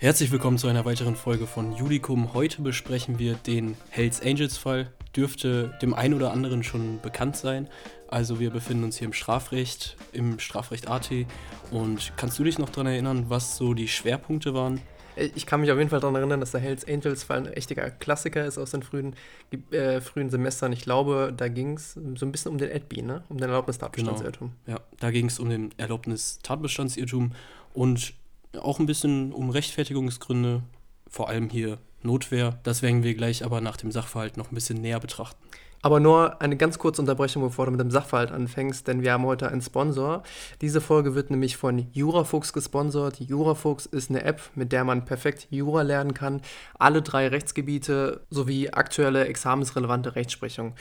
Herzlich willkommen zu einer weiteren Folge von Judikum. Heute besprechen wir den Hells Angels Fall. Dürfte dem einen oder anderen schon bekannt sein. Also wir befinden uns hier im Strafrecht, im Strafrecht AT. Und kannst du dich noch daran erinnern, was so die Schwerpunkte waren? Ich kann mich auf jeden Fall daran erinnern, dass der Hells Angels Fall ein echter Klassiker ist aus den frühen, äh, frühen Semestern. Ich glaube, da ging es so ein bisschen um den ADB, ne? um den Erlaubnistatbestandsirrtum. Genau. Ja, da ging es um den Erlaubnistatbestandsirrtum und auch ein bisschen um Rechtfertigungsgründe, vor allem hier Notwehr. Das werden wir gleich aber nach dem Sachverhalt noch ein bisschen näher betrachten. Aber nur eine ganz kurze Unterbrechung, bevor du mit dem Sachverhalt anfängst, denn wir haben heute einen Sponsor. Diese Folge wird nämlich von Jurafuchs gesponsert. Jurafuchs ist eine App, mit der man perfekt Jura lernen kann. Alle drei Rechtsgebiete sowie aktuelle examensrelevante Rechtsprechung.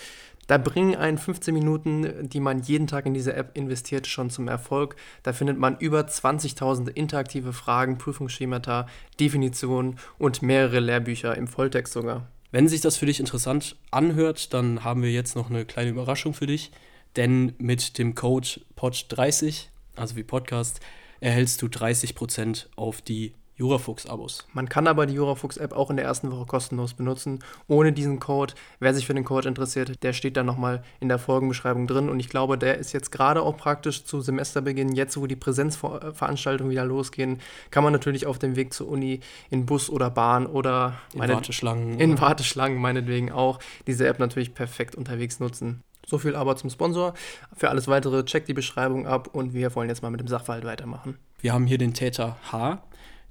Da bringen einen 15 Minuten, die man jeden Tag in diese App investiert, schon zum Erfolg. Da findet man über 20.000 interaktive Fragen, Prüfungsschemata, Definitionen und mehrere Lehrbücher im Volltext sogar. Wenn sich das für dich interessant anhört, dann haben wir jetzt noch eine kleine Überraschung für dich. Denn mit dem Code POD30, also wie Podcast, erhältst du 30% auf die Jurafuchs-Abos. Man kann aber die Jurafuchs-App auch in der ersten Woche kostenlos benutzen, ohne diesen Code. Wer sich für den Code interessiert, der steht dann nochmal in der Folgenbeschreibung drin. Und ich glaube, der ist jetzt gerade auch praktisch zu Semesterbeginn, jetzt wo die Präsenzveranstaltungen wieder losgehen, kann man natürlich auf dem Weg zur Uni in Bus oder Bahn oder in Warteschlangen. In Warteschlangen meinetwegen auch diese App natürlich perfekt unterwegs nutzen. So viel aber zum Sponsor. Für alles weitere checkt die Beschreibung ab und wir wollen jetzt mal mit dem Sachverhalt weitermachen. Wir haben hier den Täter H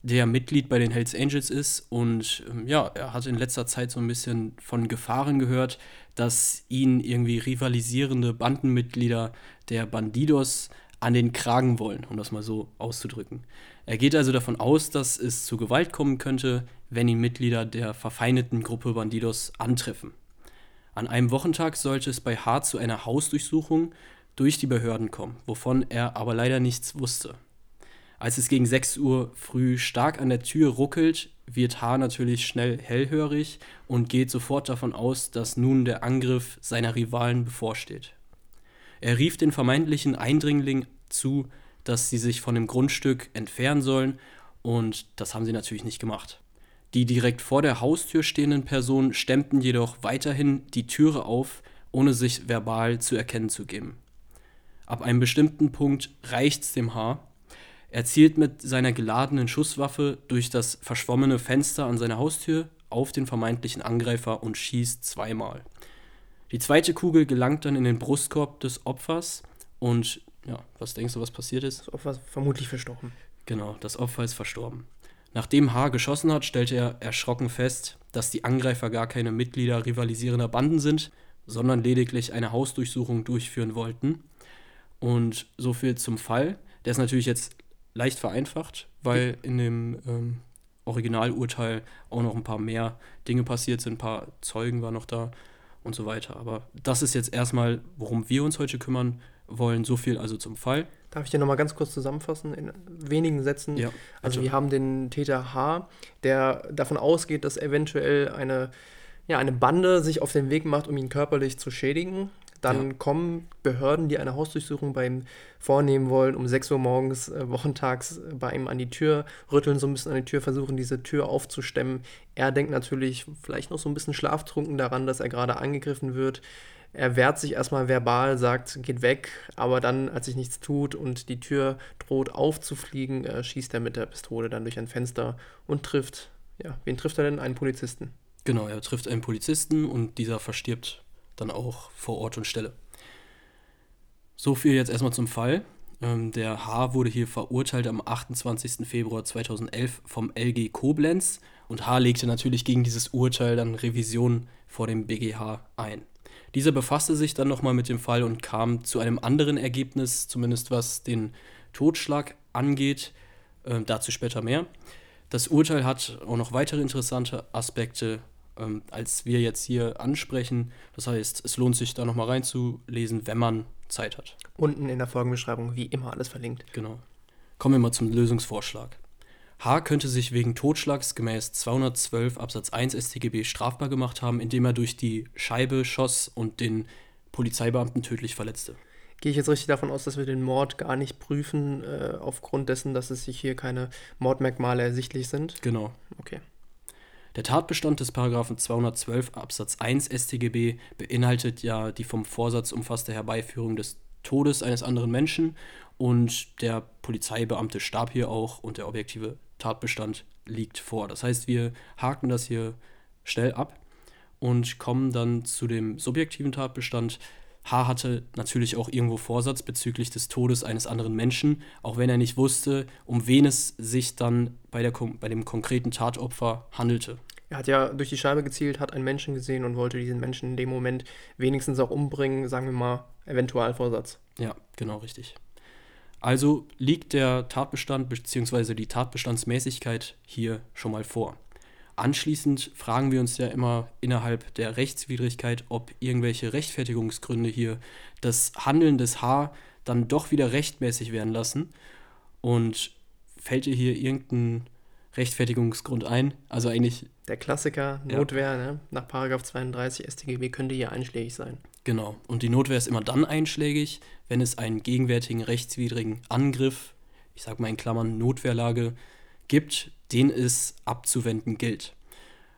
der Mitglied bei den Hells Angels ist und ähm, ja, er hat in letzter Zeit so ein bisschen von Gefahren gehört, dass ihn irgendwie rivalisierende Bandenmitglieder der Bandidos an den Kragen wollen, um das mal so auszudrücken. Er geht also davon aus, dass es zu Gewalt kommen könnte, wenn ihn Mitglieder der verfeindeten Gruppe Bandidos antreffen. An einem Wochentag sollte es bei Hart zu einer Hausdurchsuchung durch die Behörden kommen, wovon er aber leider nichts wusste. Als es gegen 6 Uhr früh stark an der Tür ruckelt, wird H. natürlich schnell hellhörig und geht sofort davon aus, dass nun der Angriff seiner Rivalen bevorsteht. Er rief den vermeintlichen Eindringling zu, dass sie sich von dem Grundstück entfernen sollen, und das haben sie natürlich nicht gemacht. Die direkt vor der Haustür stehenden Personen stemmten jedoch weiterhin die Türe auf, ohne sich verbal zu erkennen zu geben. Ab einem bestimmten Punkt reicht's dem Haar er zielt mit seiner geladenen Schusswaffe durch das verschwommene Fenster an seiner Haustür auf den vermeintlichen Angreifer und schießt zweimal. Die zweite Kugel gelangt dann in den Brustkorb des Opfers und ja, was denkst du, was passiert ist? Das Opfer ist vermutlich verstorben. Genau, das Opfer ist verstorben. Nachdem H. geschossen hat, stellt er erschrocken fest, dass die Angreifer gar keine Mitglieder rivalisierender Banden sind, sondern lediglich eine Hausdurchsuchung durchführen wollten. Und so viel zum Fall. Der ist natürlich jetzt leicht vereinfacht, weil in dem ähm, Originalurteil auch noch ein paar mehr Dinge passiert sind, ein paar Zeugen waren noch da und so weiter. Aber das ist jetzt erstmal, worum wir uns heute kümmern wollen. So viel also zum Fall. Darf ich dir nochmal ganz kurz zusammenfassen in wenigen Sätzen? Ja. Also wir haben den Täter H, der davon ausgeht, dass eventuell eine, ja, eine Bande sich auf den Weg macht, um ihn körperlich zu schädigen. Dann ja. kommen Behörden, die eine Hausdurchsuchung bei ihm vornehmen wollen, um 6 Uhr morgens, äh, wochentags äh, bei ihm an die Tür, rütteln so ein bisschen an die Tür, versuchen diese Tür aufzustemmen. Er denkt natürlich vielleicht noch so ein bisschen schlaftrunken daran, dass er gerade angegriffen wird. Er wehrt sich erstmal verbal, sagt, geht weg, aber dann, als sich nichts tut und die Tür droht aufzufliegen, äh, schießt er mit der Pistole dann durch ein Fenster und trifft, ja, wen trifft er denn? Einen Polizisten. Genau, er trifft einen Polizisten und dieser verstirbt dann auch vor Ort und Stelle. So viel jetzt erstmal zum Fall. Ähm, der H. wurde hier verurteilt am 28. Februar 2011 vom LG Koblenz und H. legte natürlich gegen dieses Urteil dann Revision vor dem BGH ein. Dieser befasste sich dann nochmal mit dem Fall und kam zu einem anderen Ergebnis, zumindest was den Totschlag angeht. Äh, dazu später mehr. Das Urteil hat auch noch weitere interessante Aspekte ähm, als wir jetzt hier ansprechen. Das heißt, es lohnt sich da nochmal reinzulesen, wenn man Zeit hat. Unten in der Folgenbeschreibung wie immer alles verlinkt. Genau. Kommen wir mal zum Lösungsvorschlag. H. könnte sich wegen Totschlags gemäß 212 Absatz 1 StGB strafbar gemacht haben, indem er durch die Scheibe schoss und den Polizeibeamten tödlich verletzte. Gehe ich jetzt richtig davon aus, dass wir den Mord gar nicht prüfen, äh, aufgrund dessen, dass es sich hier keine Mordmerkmale ersichtlich sind? Genau. Okay. Der Tatbestand des Paragraphen 212 Absatz 1 StGB beinhaltet ja die vom Vorsatz umfasste Herbeiführung des Todes eines anderen Menschen und der Polizeibeamte starb hier auch und der objektive Tatbestand liegt vor. Das heißt, wir haken das hier schnell ab und kommen dann zu dem subjektiven Tatbestand. H. hatte natürlich auch irgendwo Vorsatz bezüglich des Todes eines anderen Menschen, auch wenn er nicht wusste, um wen es sich dann bei, der, bei dem konkreten Tatopfer handelte. Er hat ja durch die Scheibe gezielt, hat einen Menschen gesehen und wollte diesen Menschen in dem Moment wenigstens auch umbringen, sagen wir mal, Eventualvorsatz. Ja, genau richtig. Also liegt der Tatbestand bzw. die Tatbestandsmäßigkeit hier schon mal vor. Anschließend fragen wir uns ja immer innerhalb der Rechtswidrigkeit, ob irgendwelche Rechtfertigungsgründe hier das Handeln des H dann doch wieder rechtmäßig werden lassen. Und fällt dir hier irgendein Rechtfertigungsgrund ein? Also eigentlich. Der Klassiker, Notwehr, ja. ne? nach 32 StGB könnte hier einschlägig sein. Genau. Und die Notwehr ist immer dann einschlägig, wenn es einen gegenwärtigen rechtswidrigen Angriff, ich sag mal in Klammern Notwehrlage, gibt, den es abzuwenden gilt.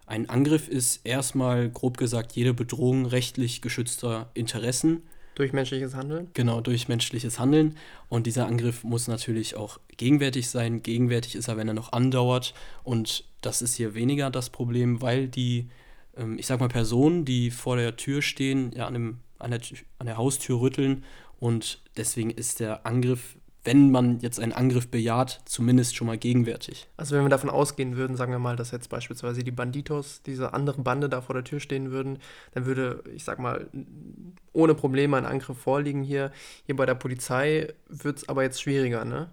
Ein Angriff ist erstmal, grob gesagt, jede Bedrohung rechtlich geschützter Interessen. Durch menschliches Handeln? Genau, durch menschliches Handeln. Und dieser Angriff muss natürlich auch gegenwärtig sein. Gegenwärtig ist er, wenn er noch andauert. Und das ist hier weniger das Problem, weil die, ähm, ich sag mal, Personen, die vor der Tür stehen, ja, an, dem, an, der, an der Haustür rütteln. Und deswegen ist der Angriff wenn man jetzt einen Angriff bejaht, zumindest schon mal gegenwärtig. Also wenn wir davon ausgehen würden, sagen wir mal, dass jetzt beispielsweise die Banditos, diese andere Bande da vor der Tür stehen würden, dann würde, ich sag mal, ohne Probleme ein Angriff vorliegen hier. Hier bei der Polizei wird es aber jetzt schwieriger, ne?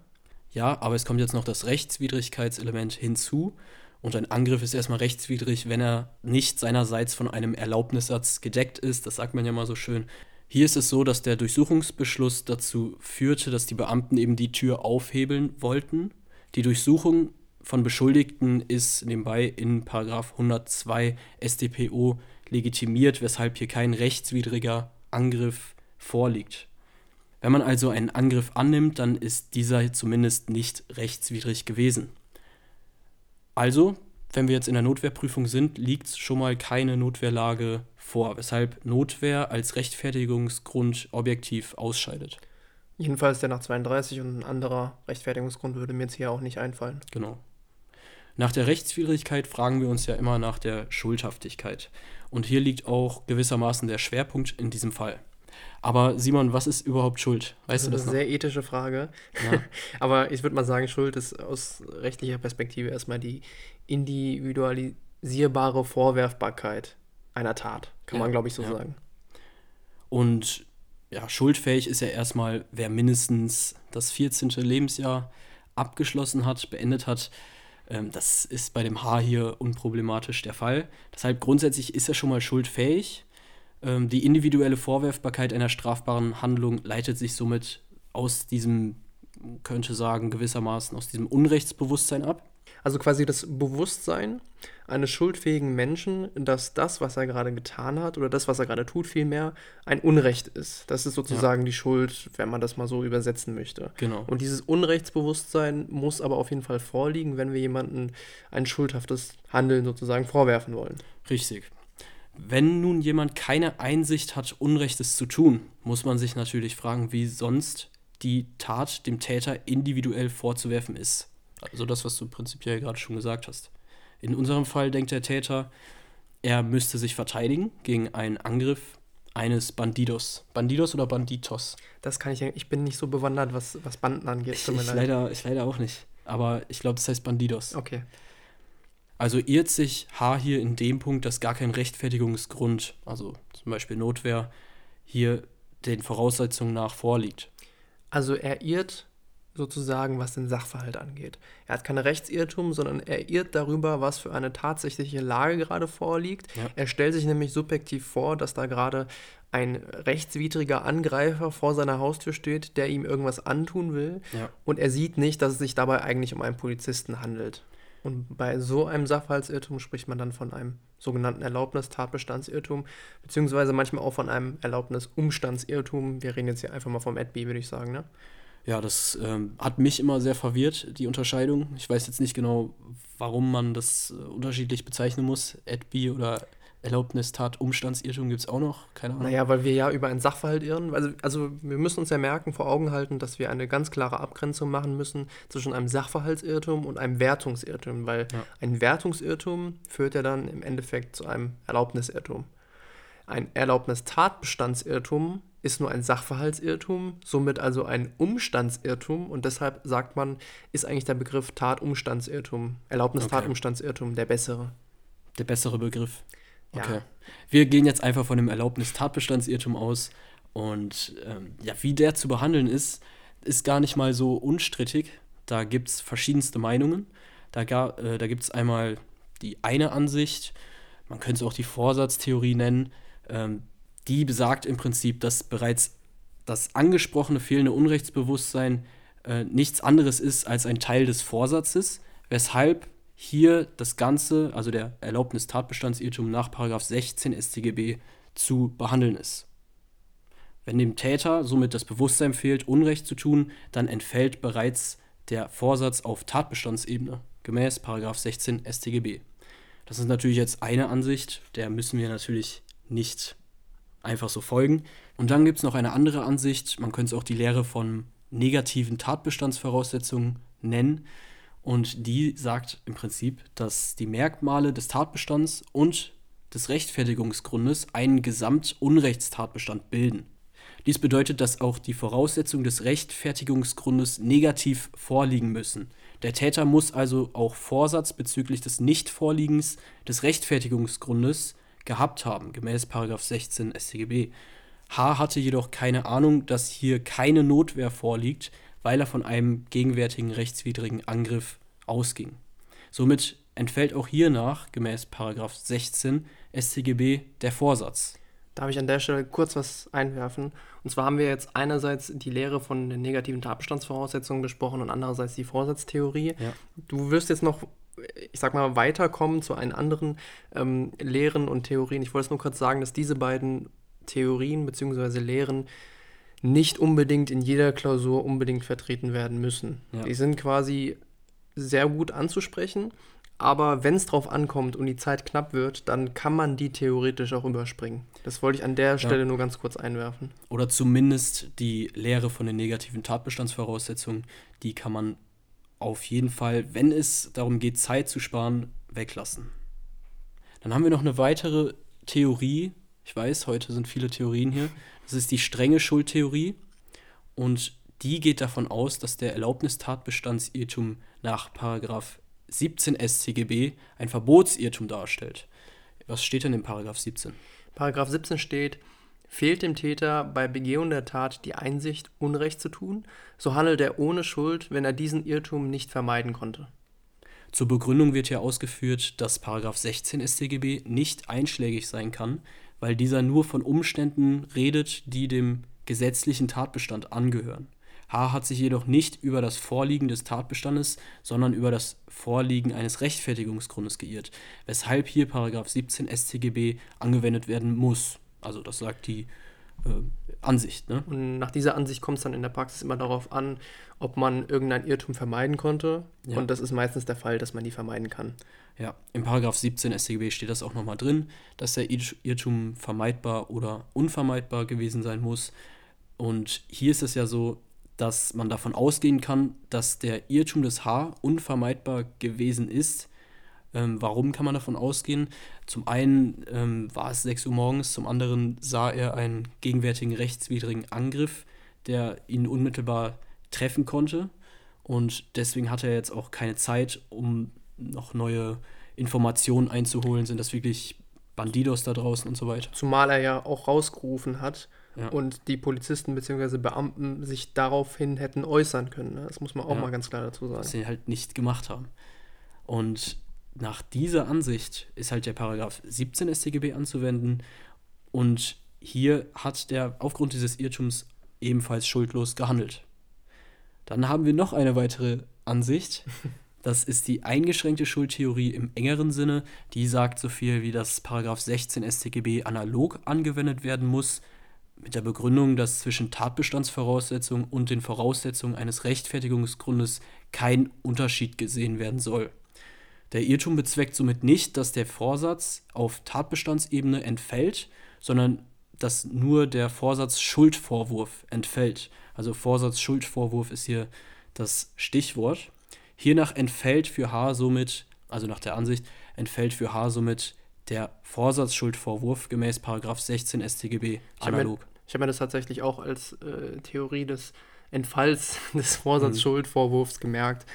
Ja, aber es kommt jetzt noch das Rechtswidrigkeitselement hinzu. Und ein Angriff ist erstmal rechtswidrig, wenn er nicht seinerseits von einem Erlaubnissatz gedeckt ist. Das sagt man ja mal so schön. Hier ist es so, dass der Durchsuchungsbeschluss dazu führte, dass die Beamten eben die Tür aufhebeln wollten. Die Durchsuchung von Beschuldigten ist nebenbei in 102 StPO legitimiert, weshalb hier kein rechtswidriger Angriff vorliegt. Wenn man also einen Angriff annimmt, dann ist dieser zumindest nicht rechtswidrig gewesen. Also, wenn wir jetzt in der Notwehrprüfung sind, liegt schon mal keine Notwehrlage vor, weshalb Notwehr als Rechtfertigungsgrund objektiv ausscheidet. Jedenfalls der nach 32 und ein anderer Rechtfertigungsgrund würde mir jetzt hier auch nicht einfallen. Genau. Nach der Rechtswidrigkeit fragen wir uns ja immer nach der Schuldhaftigkeit. Und hier liegt auch gewissermaßen der Schwerpunkt in diesem Fall. Aber Simon, was ist überhaupt Schuld? Weißt das du das? Ist eine noch? sehr ethische Frage. Ja. Aber ich würde mal sagen, Schuld ist aus rechtlicher Perspektive erstmal die individualisierbare Vorwerfbarkeit einer Tat, kann ja, man, glaube ich, so ja. sagen. Und ja, schuldfähig ist ja erstmal, wer mindestens das 14. Lebensjahr abgeschlossen hat, beendet hat. Ähm, das ist bei dem H hier unproblematisch der Fall. Deshalb grundsätzlich ist er schon mal schuldfähig. Ähm, die individuelle Vorwerfbarkeit einer strafbaren Handlung leitet sich somit aus diesem, könnte sagen, gewissermaßen aus diesem Unrechtsbewusstsein ab. Also quasi das Bewusstsein eines schuldfähigen Menschen, dass das, was er gerade getan hat oder das, was er gerade tut, vielmehr ein Unrecht ist. Das ist sozusagen ja. die Schuld, wenn man das mal so übersetzen möchte. Genau. Und dieses Unrechtsbewusstsein muss aber auf jeden Fall vorliegen, wenn wir jemandem ein schuldhaftes Handeln sozusagen vorwerfen wollen. Richtig. Wenn nun jemand keine Einsicht hat, Unrechtes zu tun, muss man sich natürlich fragen, wie sonst die Tat dem Täter individuell vorzuwerfen ist. Also das, was du prinzipiell gerade schon gesagt hast. In unserem Fall denkt der Täter, er müsste sich verteidigen gegen einen Angriff eines Bandidos. Bandidos oder Banditos? Das kann ich, ich bin nicht so bewandert, was, was Banden angeht. Ich, ich, leider, ich leider auch nicht. Aber ich glaube, das heißt Bandidos. Okay. Also irrt sich H hier in dem Punkt, dass gar kein Rechtfertigungsgrund, also zum Beispiel Notwehr, hier den Voraussetzungen nach vorliegt. Also er irrt sozusagen, was den Sachverhalt angeht. Er hat keine Rechtsirrtum, sondern er irrt darüber, was für eine tatsächliche Lage gerade vorliegt. Ja. Er stellt sich nämlich subjektiv vor, dass da gerade ein rechtswidriger Angreifer vor seiner Haustür steht, der ihm irgendwas antun will. Ja. Und er sieht nicht, dass es sich dabei eigentlich um einen Polizisten handelt. Und bei so einem Sachverhaltsirrtum spricht man dann von einem sogenannten Erlaubnis-Tatbestandsirrtum, beziehungsweise manchmal auch von einem Erlaubnis-Umstandsirrtum. Wir reden jetzt hier einfach mal vom AdB, würde ich sagen, ne? Ja, das ähm, hat mich immer sehr verwirrt, die Unterscheidung. Ich weiß jetzt nicht genau, warum man das äh, unterschiedlich bezeichnen muss. AdB oder Erlaubnistat, Umstandsirrtum gibt es auch noch, keine Ahnung. Naja, weil wir ja über einen Sachverhalt irren. Also, also wir müssen uns ja merken, vor Augen halten, dass wir eine ganz klare Abgrenzung machen müssen zwischen einem Sachverhaltsirrtum und einem Wertungsirrtum, weil ja. ein Wertungsirrtum führt ja dann im Endeffekt zu einem Erlaubnisirrtum. Ein Erlaubnistatbestandsirrtum ist nur ein Sachverhaltsirrtum, somit also ein Umstandsirrtum und deshalb sagt man, ist eigentlich der Begriff Tatumstandsirrtum, Erlaubnistatumstandsirrtum okay. der bessere. Der bessere Begriff. Okay. Ja. Wir gehen jetzt einfach von dem Erlaubnis-Tatbestandsirrtum aus. Und ähm, ja, wie der zu behandeln ist, ist gar nicht mal so unstrittig. Da gibt es verschiedenste Meinungen. Da, äh, da gibt es einmal die eine Ansicht, man könnte es auch die Vorsatztheorie nennen, ähm, die besagt im Prinzip, dass bereits das angesprochene fehlende Unrechtsbewusstsein äh, nichts anderes ist als ein Teil des Vorsatzes, weshalb hier das Ganze, also der Erlaubnis-Tatbestandsirrtum nach 16 StGB zu behandeln ist. Wenn dem Täter somit das Bewusstsein fehlt, Unrecht zu tun, dann entfällt bereits der Vorsatz auf Tatbestandsebene gemäß 16 StGB. Das ist natürlich jetzt eine Ansicht, der müssen wir natürlich nicht einfach so folgen. Und dann gibt es noch eine andere Ansicht, man könnte es auch die Lehre von negativen Tatbestandsvoraussetzungen nennen. Und die sagt im Prinzip, dass die Merkmale des Tatbestands und des Rechtfertigungsgrundes einen Gesamtunrechtstatbestand bilden. Dies bedeutet, dass auch die Voraussetzungen des Rechtfertigungsgrundes negativ vorliegen müssen. Der Täter muss also auch Vorsatz bezüglich des Nichtvorliegens des Rechtfertigungsgrundes gehabt haben, gemäß 16 StGB. H hatte jedoch keine Ahnung, dass hier keine Notwehr vorliegt, weil er von einem gegenwärtigen rechtswidrigen Angriff ausging. Somit entfällt auch hiernach, gemäß 16 StGB, der Vorsatz. Darf ich an der Stelle kurz was einwerfen? Und zwar haben wir jetzt einerseits die Lehre von den negativen Tatbestandsvoraussetzungen besprochen und andererseits die Vorsatztheorie. Ja. Du wirst jetzt noch, ich sag mal, weiterkommen zu einen anderen ähm, Lehren und Theorien. Ich wollte es nur kurz sagen, dass diese beiden Theorien bzw. Lehren nicht unbedingt in jeder Klausur unbedingt vertreten werden müssen. Ja. Die sind quasi sehr gut anzusprechen, aber wenn es drauf ankommt und die Zeit knapp wird, dann kann man die theoretisch auch überspringen. Das wollte ich an der Stelle ja. nur ganz kurz einwerfen. Oder zumindest die Lehre von den negativen Tatbestandsvoraussetzungen, die kann man auf jeden Fall, wenn es darum geht, Zeit zu sparen, weglassen. Dann haben wir noch eine weitere Theorie. Ich weiß, heute sind viele Theorien hier. Das ist die strenge Schuldtheorie und die geht davon aus, dass der Erlaubnistatbestandsirrtum nach 17 StGB ein Verbotsirrtum darstellt. Was steht denn in Paragraph 17? Paragraph 17 steht, fehlt dem Täter bei Begehung der Tat die Einsicht, Unrecht zu tun, so handelt er ohne Schuld, wenn er diesen Irrtum nicht vermeiden konnte. Zur Begründung wird hier ausgeführt, dass 16 StGB nicht einschlägig sein kann, weil dieser nur von Umständen redet, die dem gesetzlichen Tatbestand angehören. H. hat sich jedoch nicht über das Vorliegen des Tatbestandes, sondern über das Vorliegen eines Rechtfertigungsgrundes geirrt, weshalb hier 17 StGB angewendet werden muss. Also das sagt die Ansicht. Ne? Und nach dieser Ansicht kommt es dann in der Praxis immer darauf an, ob man irgendein Irrtum vermeiden konnte. Ja. Und das ist meistens der Fall, dass man die vermeiden kann. Ja, im Paragraph 17 StGB steht das auch nochmal drin, dass der Irrtum vermeidbar oder unvermeidbar gewesen sein muss. Und hier ist es ja so, dass man davon ausgehen kann, dass der Irrtum des H unvermeidbar gewesen ist. Ähm, warum kann man davon ausgehen? Zum einen ähm, war es 6 Uhr morgens, zum anderen sah er einen gegenwärtigen rechtswidrigen Angriff, der ihn unmittelbar treffen konnte. Und deswegen hat er jetzt auch keine Zeit, um noch neue Informationen einzuholen. Sind das wirklich Bandidos da draußen und so weiter? Zumal er ja auch rausgerufen hat ja. und die Polizisten bzw. Beamten sich daraufhin hätten äußern können. Ne? Das muss man auch ja. mal ganz klar dazu sagen. Was sie halt nicht gemacht haben. Und nach dieser Ansicht ist halt der Paragraph 17 StGB anzuwenden und hier hat der aufgrund dieses Irrtums ebenfalls schuldlos gehandelt. Dann haben wir noch eine weitere Ansicht. Das ist die eingeschränkte Schuldtheorie im engeren Sinne. Die sagt so viel wie, dass Paragraph 16 StGB analog angewendet werden muss, mit der Begründung, dass zwischen Tatbestandsvoraussetzungen und den Voraussetzungen eines Rechtfertigungsgrundes kein Unterschied gesehen werden soll. Der Irrtum bezweckt somit nicht, dass der Vorsatz auf Tatbestandsebene entfällt, sondern dass nur der Vorsatz Schuldvorwurf entfällt. Also Vorsatz Schuldvorwurf ist hier das Stichwort. Hiernach entfällt für H somit, also nach der Ansicht, entfällt für H somit der Vorsatzschuldvorwurf gemäß 16 StGB analog. Ich habe mir, das tatsächlich auch als äh, Theorie des Entfalls des Vorsatzschuldvorwurfs gemerkt.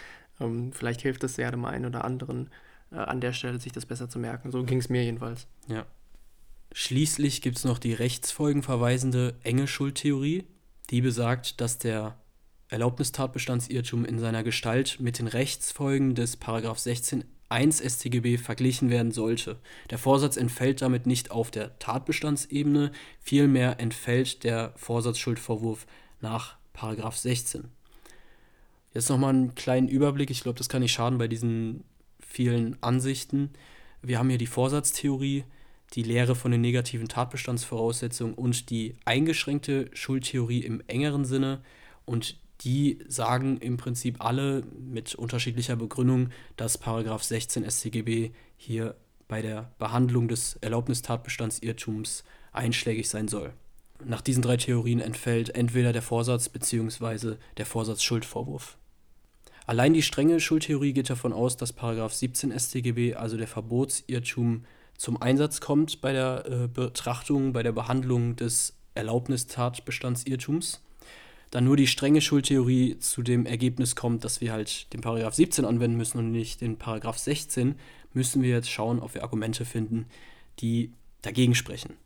Ähm, vielleicht hilft es ja dem einen oder anderen äh, an der Stelle, sich das besser zu merken. So ging es mir jedenfalls. Ja. Schließlich gibt es noch die rechtsfolgenverweisende enge Schuldtheorie, die besagt, dass der Erlaubnistatbestandsirrtum in seiner Gestalt mit den Rechtsfolgen des 16 1 StGB verglichen werden sollte. Der Vorsatz entfällt damit nicht auf der Tatbestandsebene, vielmehr entfällt der Vorsatzschuldvorwurf nach 16. Jetzt nochmal einen kleinen Überblick, ich glaube, das kann nicht schaden bei diesen vielen Ansichten. Wir haben hier die Vorsatztheorie, die Lehre von den negativen Tatbestandsvoraussetzungen und die eingeschränkte Schuldtheorie im engeren Sinne. Und die sagen im Prinzip alle mit unterschiedlicher Begründung, dass Paragraph 16 StGB hier bei der Behandlung des Erlaubnistatbestandsirrtums einschlägig sein soll. Nach diesen drei Theorien entfällt entweder der Vorsatz bzw. der Vorsatzschuldvorwurf. Allein die strenge Schuldtheorie geht davon aus, dass Paragraph 17 StGB, also der Verbotsirrtum, zum Einsatz kommt bei der äh, Betrachtung, bei der Behandlung des Erlaubnistatbestandsirrtums dann nur die strenge Schuldtheorie zu dem Ergebnis kommt, dass wir halt den Paragraph 17 anwenden müssen und nicht den Paragraph 16, müssen wir jetzt schauen, ob wir Argumente finden, die dagegen sprechen.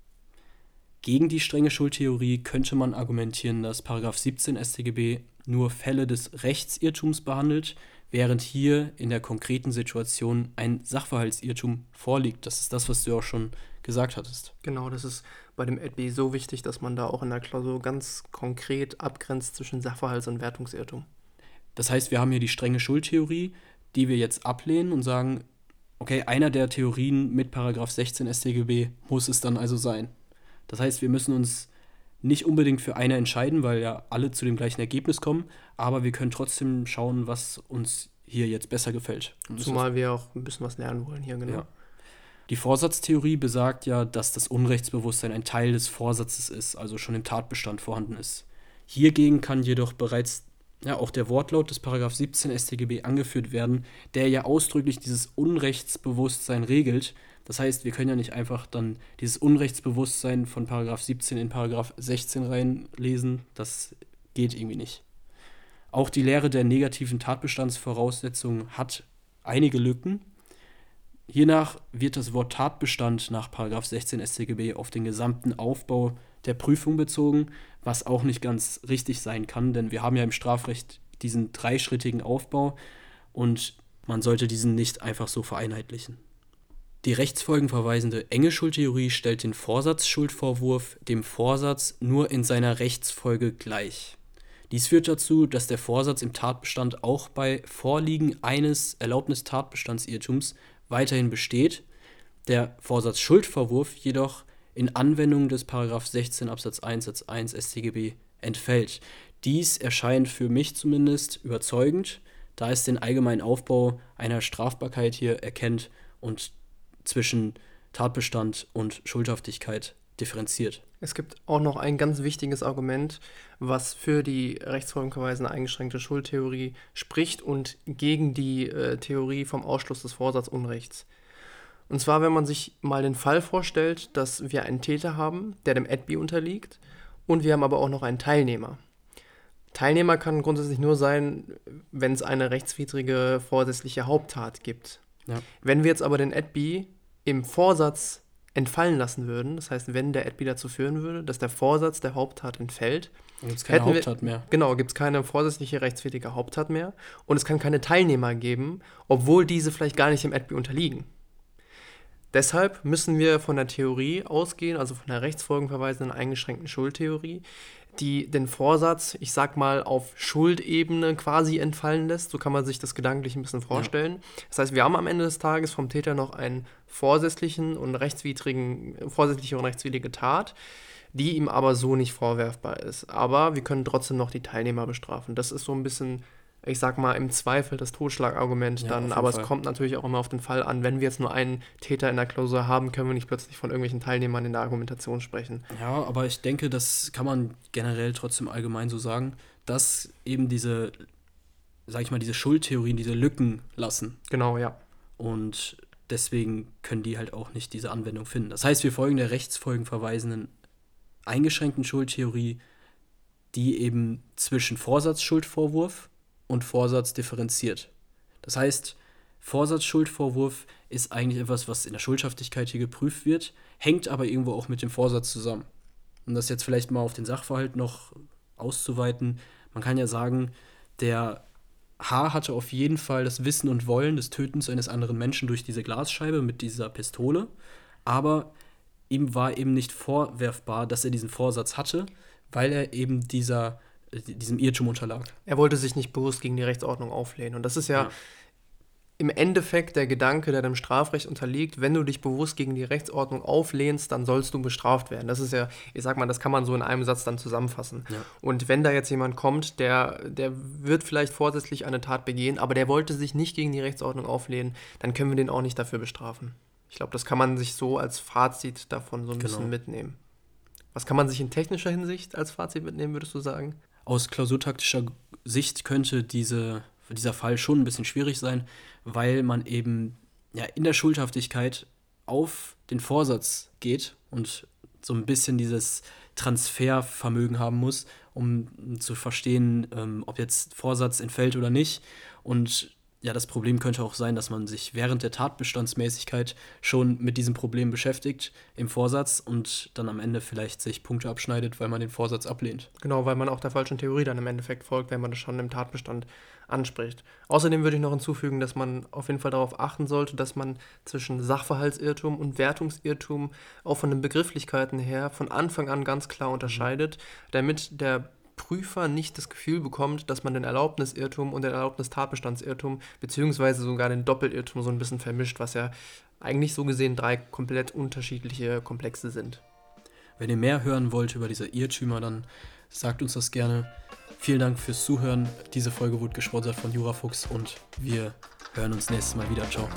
Gegen die strenge Schuldtheorie könnte man argumentieren, dass Paragraph 17 StGB nur Fälle des Rechtsirrtums behandelt, während hier in der konkreten Situation ein Sachverhaltsirrtum vorliegt. Das ist das, was du auch schon gesagt hattest. Genau, das ist bei dem AdB so wichtig, dass man da auch in der Klausur ganz konkret abgrenzt zwischen Sachverhalts- und Wertungsirrtum. Das heißt, wir haben hier die strenge Schuldtheorie, die wir jetzt ablehnen und sagen, okay, einer der Theorien mit Paragraph 16 StGB muss es dann also sein. Das heißt, wir müssen uns nicht unbedingt für eine entscheiden, weil ja alle zu dem gleichen Ergebnis kommen, aber wir können trotzdem schauen, was uns hier jetzt besser gefällt. Zumal wir auch ein bisschen was lernen wollen hier, genau. Ja. Die Vorsatztheorie besagt ja, dass das Unrechtsbewusstsein ein Teil des Vorsatzes ist, also schon im Tatbestand vorhanden ist. Hiergegen kann jedoch bereits ja, auch der Wortlaut des Paragraph 17 StGB angeführt werden, der ja ausdrücklich dieses Unrechtsbewusstsein regelt. Das heißt, wir können ja nicht einfach dann dieses Unrechtsbewusstsein von Paragraph 17 in Paragraph 16 reinlesen. Das geht irgendwie nicht. Auch die Lehre der negativen Tatbestandsvoraussetzungen hat einige Lücken, Hiernach wird das Wort Tatbestand nach 16 StGB auf den gesamten Aufbau der Prüfung bezogen, was auch nicht ganz richtig sein kann, denn wir haben ja im Strafrecht diesen dreischrittigen Aufbau und man sollte diesen nicht einfach so vereinheitlichen. Die rechtsfolgenverweisende enge Schuldtheorie stellt den Vorsatzschuldvorwurf dem Vorsatz nur in seiner Rechtsfolge gleich. Dies führt dazu, dass der Vorsatz im Tatbestand auch bei Vorliegen eines Erlaubnistatbestandsirrtums weiterhin besteht, der Vorsatz Schuldvorwurf jedoch in Anwendung des 16 Absatz 1 Satz 1 StGB entfällt. Dies erscheint für mich zumindest überzeugend, da es den allgemeinen Aufbau einer Strafbarkeit hier erkennt und zwischen Tatbestand und Schuldhaftigkeit differenziert. Es gibt auch noch ein ganz wichtiges Argument, was für die rechtsfolgenverweisende eingeschränkte Schuldtheorie spricht und gegen die äh, Theorie vom Ausschluss des Vorsatzunrechts. Und zwar, wenn man sich mal den Fall vorstellt, dass wir einen Täter haben, der dem ADBI unterliegt, und wir haben aber auch noch einen Teilnehmer. Teilnehmer kann grundsätzlich nur sein, wenn es eine rechtswidrige vorsätzliche Haupttat gibt. Ja. Wenn wir jetzt aber den ADBI im Vorsatz entfallen lassen würden, das heißt, wenn der Adby dazu führen würde, dass der Vorsatz der Haupttat entfällt, gibt es keine Haupttat mehr. Genau, gibt es keine vorsätzliche rechtswidrige Haupttat mehr und es kann keine Teilnehmer geben, obwohl diese vielleicht gar nicht dem Adby unterliegen. Deshalb müssen wir von der Theorie ausgehen, also von der rechtsfolgenverweisenden eingeschränkten Schuldtheorie, die den Vorsatz, ich sag mal, auf Schuldebene quasi entfallen lässt. So kann man sich das gedanklich ein bisschen vorstellen. Ja. Das heißt, wir haben am Ende des Tages vom Täter noch einen vorsätzlichen und rechtswidrigen, vorsätzliche und rechtswidrige Tat, die ihm aber so nicht vorwerfbar ist. Aber wir können trotzdem noch die Teilnehmer bestrafen. Das ist so ein bisschen ich sag mal, im Zweifel das Totschlagargument ja, dann. Aber Fall. es kommt natürlich auch immer auf den Fall an. Wenn wir jetzt nur einen Täter in der Klausur haben, können wir nicht plötzlich von irgendwelchen Teilnehmern in der Argumentation sprechen. Ja, aber ich denke, das kann man generell trotzdem allgemein so sagen, dass eben diese, sag ich mal, diese Schuldtheorien diese Lücken lassen. Genau, ja. Und deswegen können die halt auch nicht diese Anwendung finden. Das heißt, wir folgen der rechtsfolgenverweisenden eingeschränkten Schuldtheorie, die eben zwischen Vorsatzschuldvorwurf und Vorsatz differenziert. Das heißt, Vorsatzschuldvorwurf ist eigentlich etwas, was in der Schuldhaftigkeit hier geprüft wird, hängt aber irgendwo auch mit dem Vorsatz zusammen. Um das jetzt vielleicht mal auf den Sachverhalt noch auszuweiten, man kann ja sagen, der H hatte auf jeden Fall das Wissen und Wollen des Tötens eines anderen Menschen durch diese Glasscheibe mit dieser Pistole, aber ihm war eben nicht vorwerfbar, dass er diesen Vorsatz hatte, weil er eben dieser diesem Irrtum unterlag. Er wollte sich nicht bewusst gegen die Rechtsordnung auflehnen. Und das ist ja, ja, im Endeffekt der Gedanke, der dem Strafrecht unterliegt, wenn du dich bewusst gegen die Rechtsordnung auflehnst, dann sollst du bestraft werden. Das ist ja, ich sag mal, das kann man so in einem Satz dann zusammenfassen. Ja. Und wenn da jetzt jemand kommt, der, der wird vielleicht vorsätzlich eine Tat begehen, aber der wollte sich nicht gegen die Rechtsordnung auflehnen, dann können wir den auch nicht dafür bestrafen. Ich glaube, das kann man sich so als Fazit davon so ein genau. bisschen mitnehmen. Was kann man sich in technischer Hinsicht als Fazit mitnehmen, würdest du sagen? Aus klausurtaktischer Sicht könnte diese, dieser Fall schon ein bisschen schwierig sein, weil man eben ja, in der Schuldhaftigkeit auf den Vorsatz geht und so ein bisschen dieses Transfervermögen haben muss, um zu verstehen, ähm, ob jetzt Vorsatz entfällt oder nicht. Und ja, das Problem könnte auch sein, dass man sich während der Tatbestandsmäßigkeit schon mit diesem Problem beschäftigt im Vorsatz und dann am Ende vielleicht sich Punkte abschneidet, weil man den Vorsatz ablehnt. Genau, weil man auch der falschen Theorie dann im Endeffekt folgt, wenn man das schon im Tatbestand anspricht. Außerdem würde ich noch hinzufügen, dass man auf jeden Fall darauf achten sollte, dass man zwischen Sachverhaltsirrtum und Wertungsirrtum auch von den Begrifflichkeiten her von Anfang an ganz klar unterscheidet, damit der Prüfer nicht das Gefühl bekommt, dass man den Erlaubnisirrtum und den Erlaubnistatbestandsirrtum beziehungsweise sogar den Doppelirrtum so ein bisschen vermischt, was ja eigentlich so gesehen drei komplett unterschiedliche Komplexe sind. Wenn ihr mehr hören wollt über diese Irrtümer, dann sagt uns das gerne. Vielen Dank fürs Zuhören. Diese Folge wurde gesponsert von Jurafuchs und wir hören uns nächstes Mal wieder. Ciao.